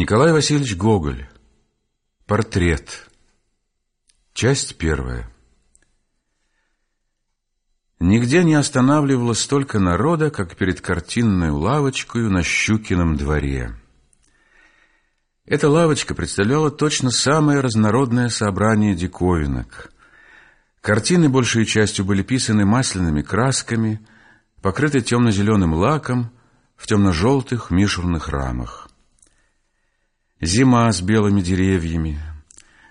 Николай Васильевич Гоголь. Портрет. Часть первая. Нигде не останавливалось столько народа, как перед картинной лавочкой на Щукином дворе. Эта лавочка представляла точно самое разнородное собрание диковинок. Картины большей частью были писаны масляными красками, покрыты темно-зеленым лаком в темно-желтых мишурных рамах. Зима с белыми деревьями,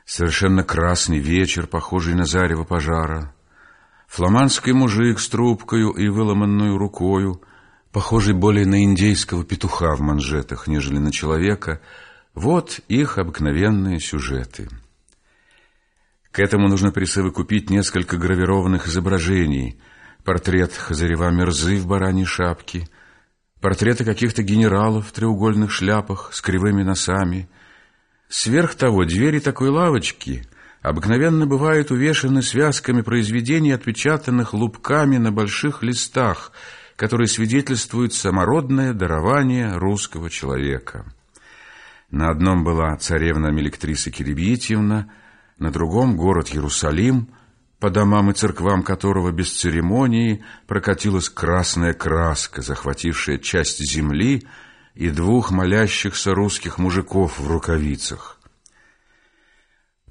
совершенно красный вечер, похожий на зарево пожара, фламандский мужик с трубкою и выломанную рукою, похожий более на индейского петуха в манжетах, нежели на человека, вот их обыкновенные сюжеты. К этому нужно присовокупить несколько гравированных изображений, портрет Хазарева Мерзы в бараньей шапке — портреты каких-то генералов в треугольных шляпах с кривыми носами. Сверх того, двери такой лавочки обыкновенно бывают увешаны связками произведений, отпечатанных лупками на больших листах, которые свидетельствуют самородное дарование русского человека. На одном была царевна Мелектриса Киребьетьевна, на другом — город Иерусалим — по домам и церквам которого без церемонии прокатилась красная краска, захватившая часть земли и двух молящихся русских мужиков в рукавицах.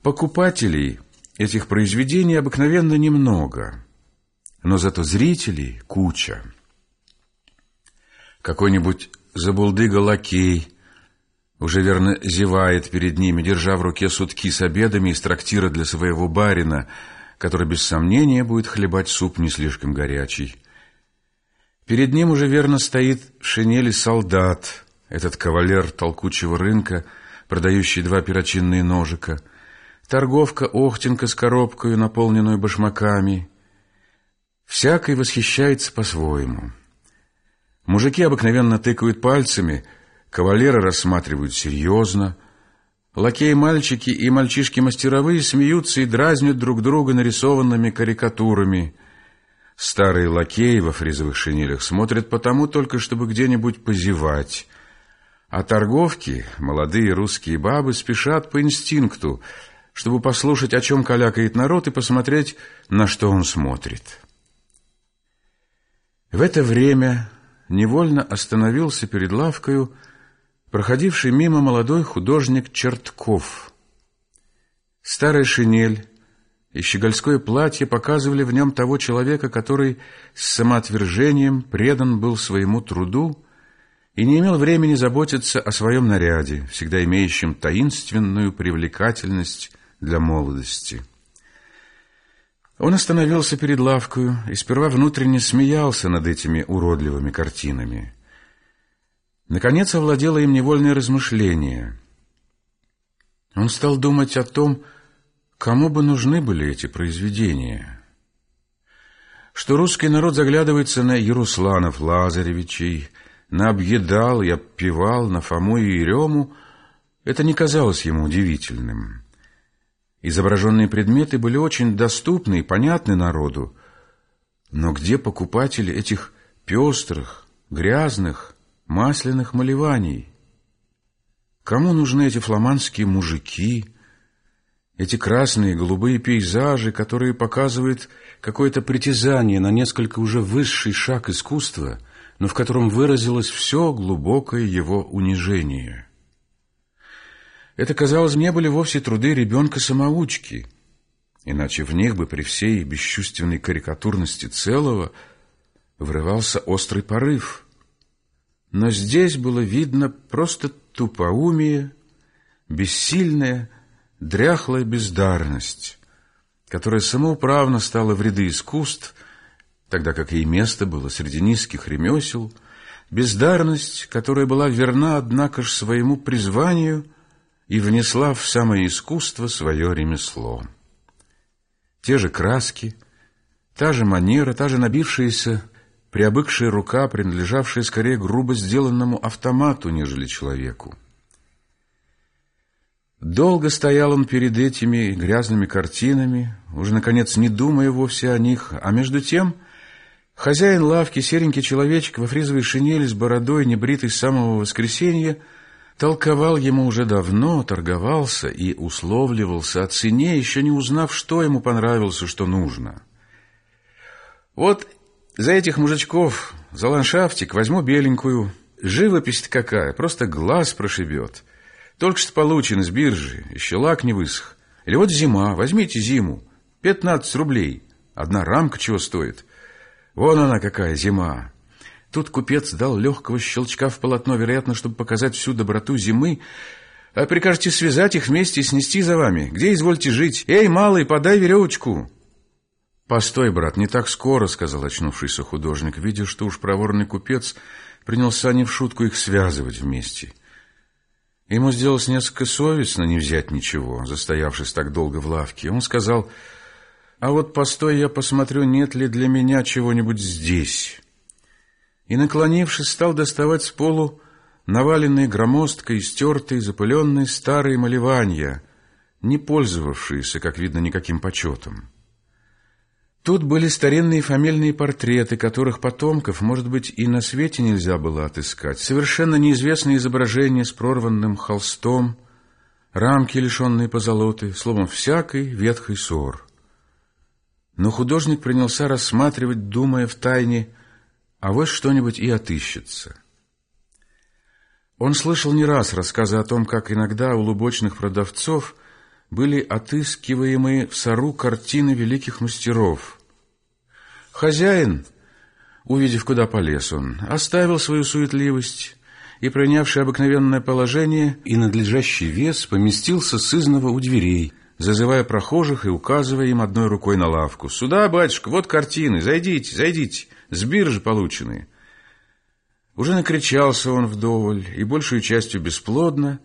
Покупателей этих произведений обыкновенно немного, но зато зрителей куча. Какой-нибудь забулдыга-лакей уже верно зевает перед ними, держа в руке сутки с обедами из трактира для своего барина — который без сомнения будет хлебать суп не слишком горячий. Перед ним уже верно стоит в шинели солдат, этот кавалер толкучего рынка, продающий два перочинные ножика, торговка Охтенка с коробкой, наполненную башмаками. Всякий восхищается по-своему. Мужики обыкновенно тыкают пальцами, кавалеры рассматривают серьезно — Лакеи-мальчики и мальчишки-мастеровые смеются и дразнят друг друга нарисованными карикатурами. Старые лакеи во фризовых шинелях смотрят потому только, чтобы где-нибудь позевать. А торговки, молодые русские бабы, спешат по инстинкту, чтобы послушать, о чем калякает народ, и посмотреть, на что он смотрит. В это время невольно остановился перед лавкою проходивший мимо молодой художник Чертков. Старая шинель и щегольское платье показывали в нем того человека, который с самоотвержением предан был своему труду и не имел времени заботиться о своем наряде, всегда имеющем таинственную привлекательность для молодости. Он остановился перед лавкою и сперва внутренне смеялся над этими уродливыми картинами – Наконец овладело им невольное размышление. Он стал думать о том, кому бы нужны были эти произведения. Что русский народ заглядывается на Ярусланов Лазаревичей, на Объедал и Обпевал, на Фому и Ерему, это не казалось ему удивительным. Изображенные предметы были очень доступны и понятны народу, но где покупатели этих пестрых, грязных, масляных малеваний. Кому нужны эти фламандские мужики, эти красные и голубые пейзажи, которые показывают какое-то притязание на несколько уже высший шаг искусства, но в котором выразилось все глубокое его унижение? Это, казалось, не были вовсе труды ребенка-самоучки, иначе в них бы при всей бесчувственной карикатурности целого врывался острый порыв — но здесь было видно просто тупоумие, бессильная, дряхлая бездарность, которая самоуправно стала в ряды искусств, тогда как ей место было среди низких ремесел, бездарность, которая была верна, однако ж, своему призванию и внесла в самое искусство свое ремесло. Те же краски, та же манера, та же набившаяся приобыкшая рука, принадлежавшая скорее грубо сделанному автомату, нежели человеку. Долго стоял он перед этими грязными картинами, уже, наконец, не думая вовсе о них, а между тем хозяин лавки, серенький человечек во фризовой шинели с бородой, небритый с самого воскресенья, толковал ему уже давно, торговался и условливался о цене, еще не узнав, что ему понравилось и что нужно. Вот за этих мужичков, за ландшафтик возьму беленькую. Живопись какая, просто глаз прошибет. Только что получен из биржи, еще лак не высох. Или вот зима, возьмите зиму, 15 рублей. Одна рамка чего стоит. Вон она какая зима. Тут купец дал легкого щелчка в полотно, вероятно, чтобы показать всю доброту зимы. А прикажете связать их вместе и снести за вами. Где извольте жить? Эй, малый, подай веревочку. Постой, брат, не так скоро, сказал очнувшийся художник, видя, что уж проворный купец принялся не в шутку их связывать вместе. Ему сделалось несколько совестно не взять ничего, застоявшись так долго в лавке. Он сказал, а вот постой, я посмотрю, нет ли для меня чего-нибудь здесь и, наклонившись, стал доставать с полу наваленные громоздкой, стертые, запыленные старые малевания, не пользовавшиеся, как видно, никаким почетом. Тут были старинные фамильные портреты, которых потомков, может быть, и на свете нельзя было отыскать, совершенно неизвестные изображения с прорванным холстом, рамки, лишенные позолоты, словом, всякой ветхой ссор. Но художник принялся рассматривать, думая в тайне, а вот что-нибудь и отыщется. Он слышал не раз рассказы о том, как иногда у лубочных продавцов были отыскиваемые в сору картины великих мастеров. Хозяин, увидев, куда полез он, оставил свою суетливость и, принявший обыкновенное положение и надлежащий вес, поместился сызново у дверей, зазывая прохожих и указывая им одной рукой на лавку. «Сюда, батюшка, вот картины, зайдите, зайдите» с биржи полученные. Уже накричался он вдоволь, и большую частью бесплодно,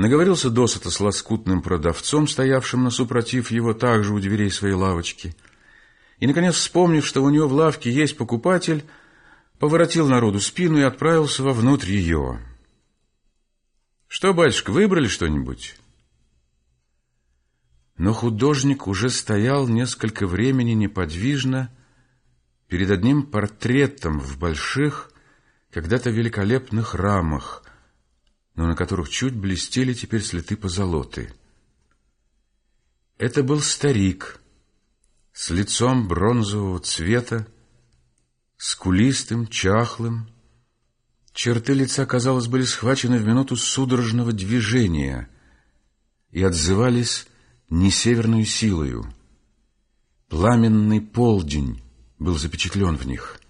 наговорился досыта с лоскутным продавцом, стоявшим на супротив его также у дверей своей лавочки, и, наконец, вспомнив, что у него в лавке есть покупатель, поворотил народу спину и отправился вовнутрь ее. «Что, батюшка, выбрали что-нибудь?» Но художник уже стоял несколько времени неподвижно, перед одним портретом в больших, когда-то великолепных рамах, но на которых чуть блестели теперь следы позолоты. Это был старик с лицом бронзового цвета, скулистым, чахлым. Черты лица, казалось, были схвачены в минуту судорожного движения и отзывались не северную силою. Пламенный полдень был запечатлен в них.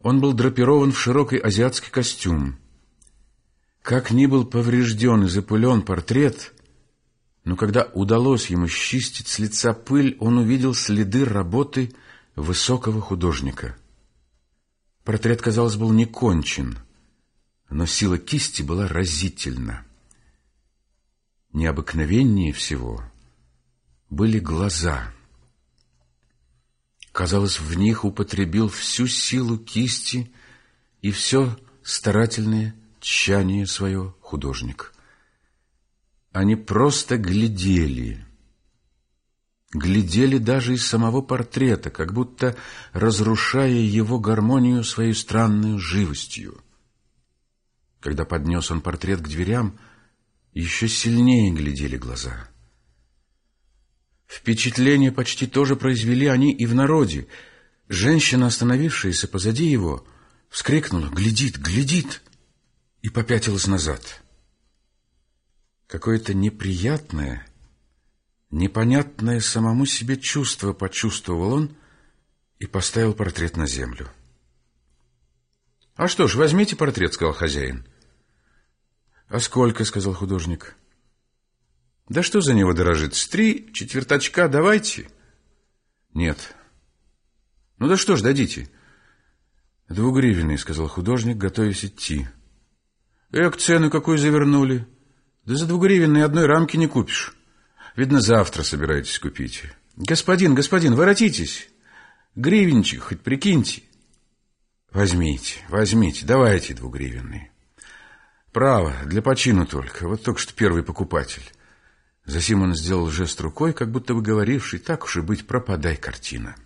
Он был драпирован в широкий азиатский костюм. Как ни был поврежден и запылен портрет, но когда удалось ему счистить с лица пыль, он увидел следы работы высокого художника. Портрет, казалось, был не кончен, но сила кисти была разительна. Необыкновеннее всего были глаза — Казалось, в них употребил всю силу кисти и все старательное тщание свое художник. Они просто глядели, глядели даже из самого портрета, как будто разрушая его гармонию своей странной живостью. Когда поднес он портрет к дверям, еще сильнее глядели глаза — Впечатление почти тоже произвели они и в народе. Женщина, остановившаяся позади его, вскрикнула «Глядит! Глядит!» И попятилась назад. Какое-то неприятное, непонятное самому себе чувство почувствовал он и поставил портрет на землю. «А что ж, возьмите портрет», — сказал хозяин. «А сколько?» — сказал художник. Да что за него дорожит? С три четверточка давайте. Нет. Ну да что ж, дадите. Двугривенный, сказал художник, готовясь идти. Эк, цену какую завернули. Да за двугривенный одной рамки не купишь. Видно, завтра собираетесь купить. Господин, господин, воротитесь. Гривенчик хоть прикиньте. Возьмите, возьмите, давайте двугривенный. Право, для почину только. Вот только что первый покупатель. Засим он сделал жест рукой, как будто бы говоривший, так уж и быть, пропадай картина.